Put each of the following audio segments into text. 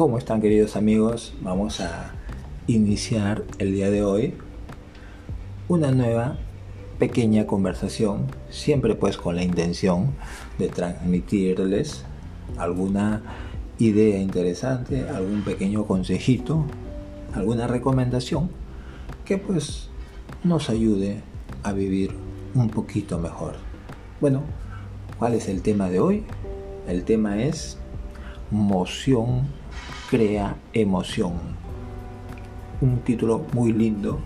¿Cómo están queridos amigos? Vamos a iniciar el día de hoy una nueva pequeña conversación, siempre pues con la intención de transmitirles alguna idea interesante, algún pequeño consejito, alguna recomendación que pues nos ayude a vivir un poquito mejor. Bueno, ¿cuál es el tema de hoy? El tema es moción crea emoción. Un título muy lindo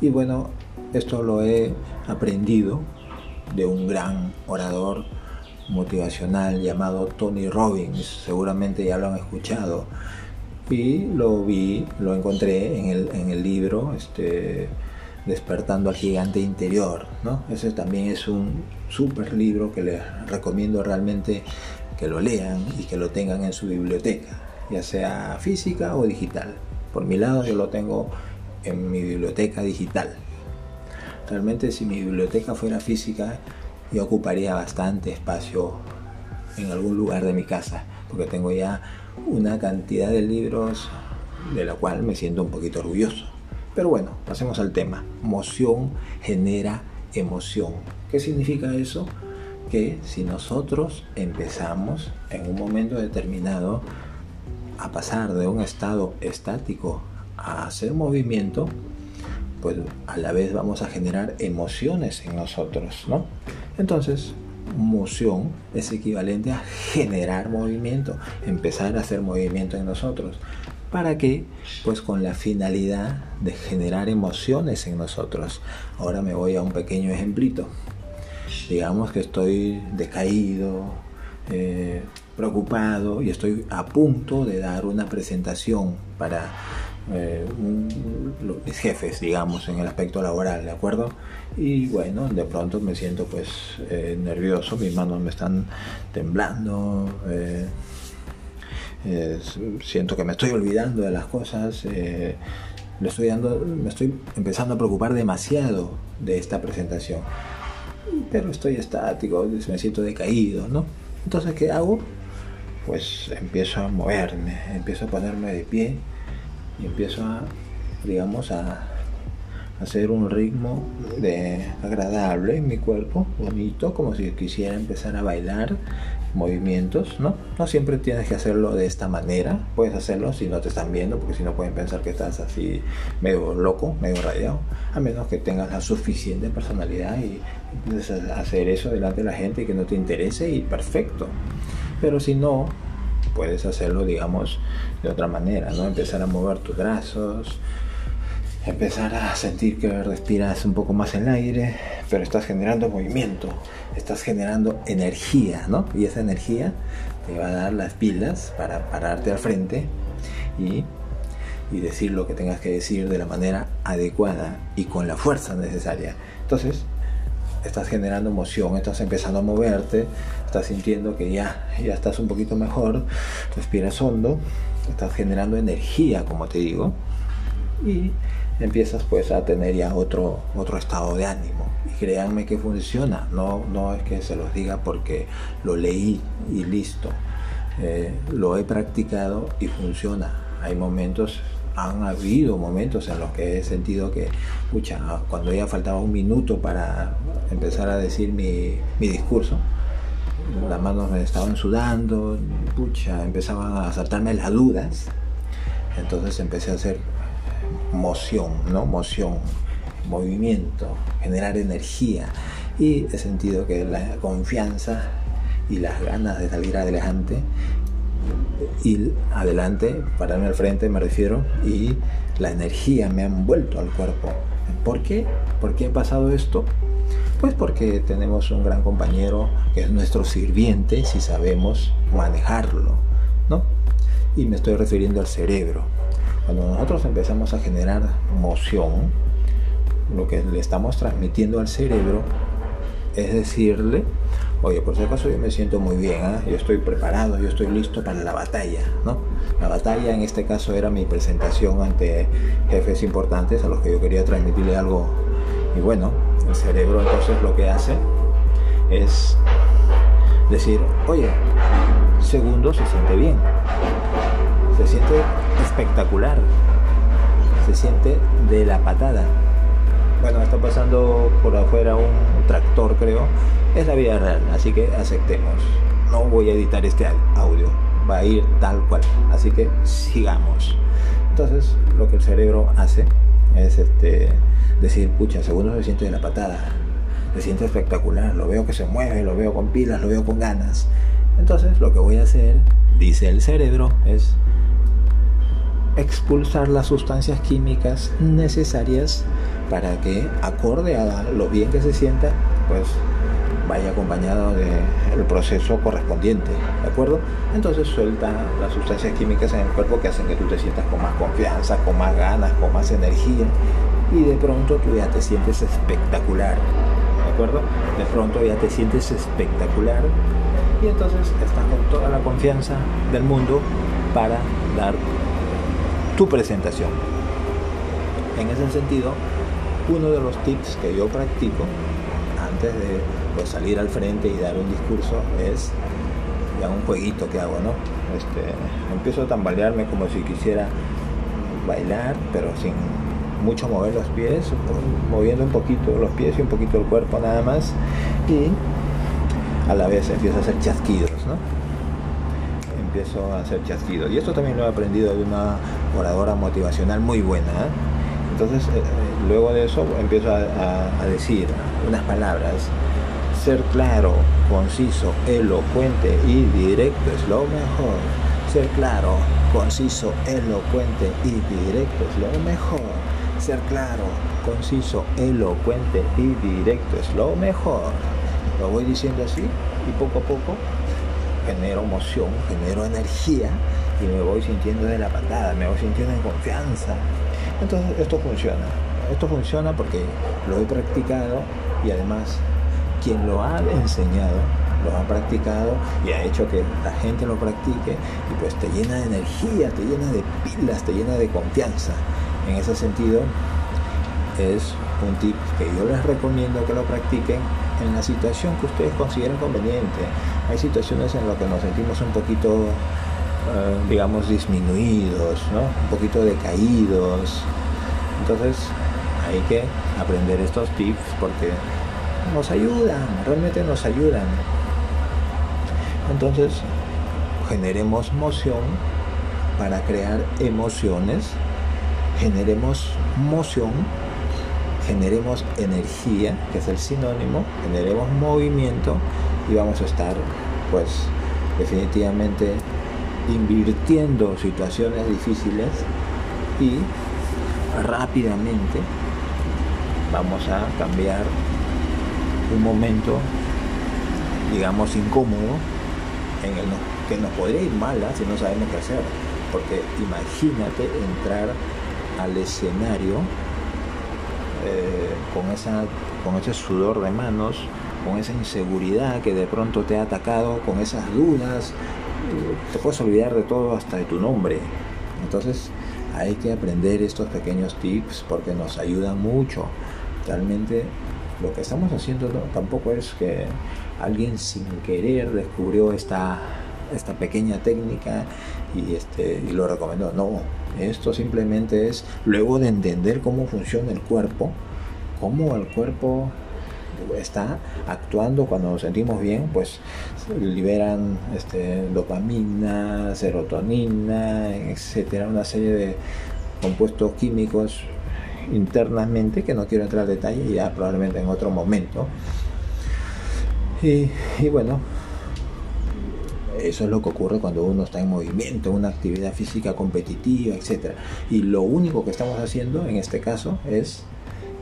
y bueno, esto lo he aprendido de un gran orador motivacional llamado Tony Robbins, seguramente ya lo han escuchado. Y lo vi, lo encontré en el, en el libro este, Despertando al Gigante Interior. ¿no? Ese también es un super libro que les recomiendo realmente que lo lean y que lo tengan en su biblioteca ya sea física o digital. Por mi lado yo lo tengo en mi biblioteca digital. Realmente si mi biblioteca fuera física yo ocuparía bastante espacio en algún lugar de mi casa, porque tengo ya una cantidad de libros de la cual me siento un poquito orgulloso. Pero bueno, pasemos al tema. Moción genera emoción. ¿Qué significa eso? Que si nosotros empezamos en un momento determinado a pasar de un estado estático a hacer movimiento, pues a la vez vamos a generar emociones en nosotros, ¿no? Entonces, moción es equivalente a generar movimiento, empezar a hacer movimiento en nosotros. ¿Para qué? Pues con la finalidad de generar emociones en nosotros. Ahora me voy a un pequeño ejemplito. Digamos que estoy decaído, eh, preocupado y estoy a punto de dar una presentación para eh, mis jefes, digamos, en el aspecto laboral, ¿de acuerdo? Y bueno, de pronto me siento pues eh, nervioso, mis manos me están temblando, eh, siento que me estoy olvidando de las cosas, le estoy dando, me estoy empezando a preocupar demasiado de esta presentación, pero estoy estático, me siento decaído, ¿no? Entonces, ¿qué hago? Pues empiezo a moverme, empiezo a ponerme de pie y empiezo a, digamos, a hacer un ritmo de agradable en mi cuerpo, bonito, como si quisiera empezar a bailar movimientos, ¿no? No siempre tienes que hacerlo de esta manera, puedes hacerlo si no te están viendo, porque si no pueden pensar que estás así medio loco, medio rayado, a menos que tengas la suficiente personalidad y empieces hacer eso delante de la gente y que no te interese y perfecto. Pero si no, puedes hacerlo, digamos, de otra manera, ¿no? Empezar a mover tus brazos, empezar a sentir que respiras un poco más el aire, pero estás generando movimiento, estás generando energía, ¿no? Y esa energía te va a dar las pilas para pararte al frente y, y decir lo que tengas que decir de la manera adecuada y con la fuerza necesaria. Entonces, estás generando emoción, estás empezando a moverte, estás sintiendo que ya, ya estás un poquito mejor, respiras hondo, estás generando energía, como te digo, y empiezas pues a tener ya otro, otro estado de ánimo. Y créanme que funciona, no, no es que se los diga porque lo leí y listo. Eh, lo he practicado y funciona. Hay momentos han habido momentos en los que he sentido que, pucha, cuando ya faltaba un minuto para empezar a decir mi, discurso, las manos me estaban sudando, pucha, empezaban a saltarme las dudas. Entonces empecé a hacer moción, ¿no? Moción, movimiento, generar energía. Y he sentido que la confianza y las ganas de salir adelante y adelante, pararme al frente me refiero, y la energía me ha envuelto al cuerpo. ¿Por qué? ¿Por qué ha pasado esto? Pues porque tenemos un gran compañero que es nuestro sirviente si sabemos manejarlo, ¿no? Y me estoy refiriendo al cerebro. Cuando nosotros empezamos a generar moción, lo que le estamos transmitiendo al cerebro es decirle Oye, por si acaso yo me siento muy bien, ¿ah? yo estoy preparado, yo estoy listo para la batalla, ¿no? La batalla en este caso era mi presentación ante jefes importantes a los que yo quería transmitirle algo. Y bueno, el cerebro entonces lo que hace es decir, oye, segundo se siente bien. se siente espectacular, se siente de la patada. Bueno, está pasando por afuera un tractor, creo. Es la vida real, así que aceptemos. No voy a editar este audio, va a ir tal cual. Así que sigamos. Entonces, lo que el cerebro hace es este, decir, pucha, segundo se siente de la patada, se siente espectacular, lo veo que se mueve, lo veo con pilas, lo veo con ganas. Entonces, lo que voy a hacer, dice el cerebro, es expulsar las sustancias químicas necesarias para que, acorde a lo bien que se sienta, pues vaya acompañado del proceso correspondiente, ¿de acuerdo? Entonces suelta las sustancias químicas en el cuerpo que hacen que tú te sientas con más confianza, con más ganas, con más energía y de pronto tú ya te sientes espectacular, ¿de acuerdo? De pronto ya te sientes espectacular y entonces estás con toda la confianza del mundo para dar tu presentación. En ese sentido, uno de los tips que yo practico antes de pues, salir al frente y dar un discurso es ya un jueguito que hago, ¿no? Este, empiezo a tambalearme como si quisiera bailar, pero sin mucho mover los pies, moviendo un poquito los pies y un poquito el cuerpo nada más, y a la vez empiezo a hacer chasquidos, ¿no? Empiezo a hacer chasquidos. Y esto también lo he aprendido de una oradora motivacional muy buena. ¿eh? Entonces, eh, eh, luego de eso empiezo a decir unas palabras ser claro, conciso, elocuente y directo es lo mejor. Ser claro, conciso, elocuente y directo es lo mejor. Ser claro, conciso, elocuente y directo es lo mejor. Lo voy diciendo así y poco a poco genero emoción, genero energía y me voy sintiendo de la patada, me voy sintiendo en confianza. Entonces esto funciona. Esto funciona porque lo he practicado y además quien lo ha enseñado, lo ha practicado y ha hecho que la gente lo practique y pues te llena de energía, te llena de pilas, te llena de confianza. En ese sentido es un tip que yo les recomiendo que lo practiquen en la situación que ustedes consideren conveniente. Hay situaciones en las que nos sentimos un poquito, eh, digamos, disminuidos, ¿no? un poquito decaídos. Entonces hay que aprender estos tips porque nos ayudan, realmente nos ayudan. Entonces, generemos moción para crear emociones, generemos moción, generemos energía, que es el sinónimo, generemos movimiento y vamos a estar, pues, definitivamente invirtiendo situaciones difíciles y rápidamente vamos a cambiar un momento, digamos, incómodo en el que nos podría ir mal si no sabemos qué hacer. Porque imagínate entrar al escenario eh, con, esa, con ese sudor de manos, con esa inseguridad que de pronto te ha atacado, con esas dudas, te puedes olvidar de todo hasta de tu nombre. Entonces hay que aprender estos pequeños tips porque nos ayudan mucho. Realmente lo que estamos haciendo tampoco es que alguien sin querer descubrió esta, esta pequeña técnica y, este, y lo recomendó. No, esto simplemente es luego de entender cómo funciona el cuerpo, cómo el cuerpo está actuando cuando nos sentimos bien, pues liberan este, dopamina, serotonina, etcétera, una serie de compuestos químicos internamente, que no quiero entrar en detalle, ya probablemente en otro momento. Y, bueno, eso es lo que ocurre cuando uno está en movimiento, una actividad física competitiva, etc. Y lo único que estamos haciendo en este caso es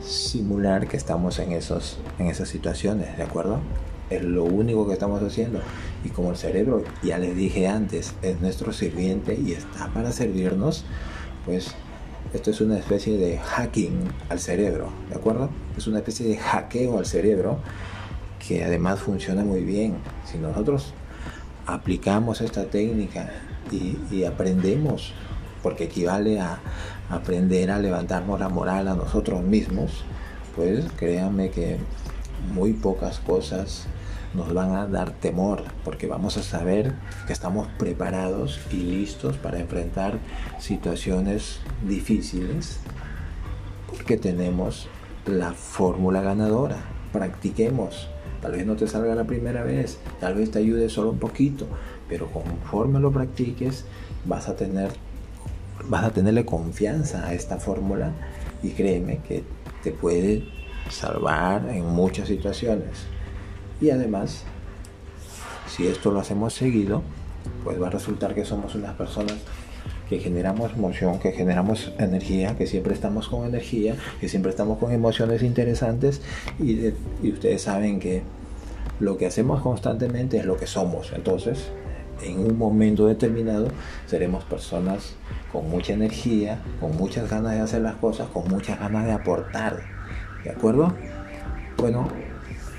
simular que estamos en, esos, en esas situaciones, ¿de acuerdo? Es lo único que estamos haciendo. Y como el cerebro, ya les dije antes, es nuestro sirviente y está para servirnos, pues esto es una especie de hacking al cerebro, ¿de acuerdo? Es una especie de hackeo al cerebro que además funciona muy bien. Si nosotros aplicamos esta técnica y, aprendemos, porque equivale a aprender a levantarnos la moral a nosotros mismos, pues créanme que muy pocas cosas nos van a dar temor, porque vamos a saber que estamos preparados y listos para enfrentar situaciones difíciles, porque tenemos la fórmula ganadora. Practiquemos. Tal vez no te salga la primera vez, tal vez te ayude solo un poquito, pero conforme lo practiques vas a tener vas a tenerle confianza a esta fórmula y créeme que te puede salvar en muchas situaciones. Y además, si esto lo hacemos seguido, pues va a resultar que somos unas personas que generamos emoción, que generamos energía, que siempre estamos con energía, que siempre estamos con emociones interesantes y, y ustedes saben que lo que hacemos constantemente es lo que somos. Entonces, en un momento determinado seremos personas con mucha energía, con muchas ganas de hacer las cosas, con muchas ganas de aportar. ¿De acuerdo? Bueno,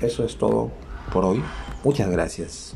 eso es todo por hoy. Muchas gracias.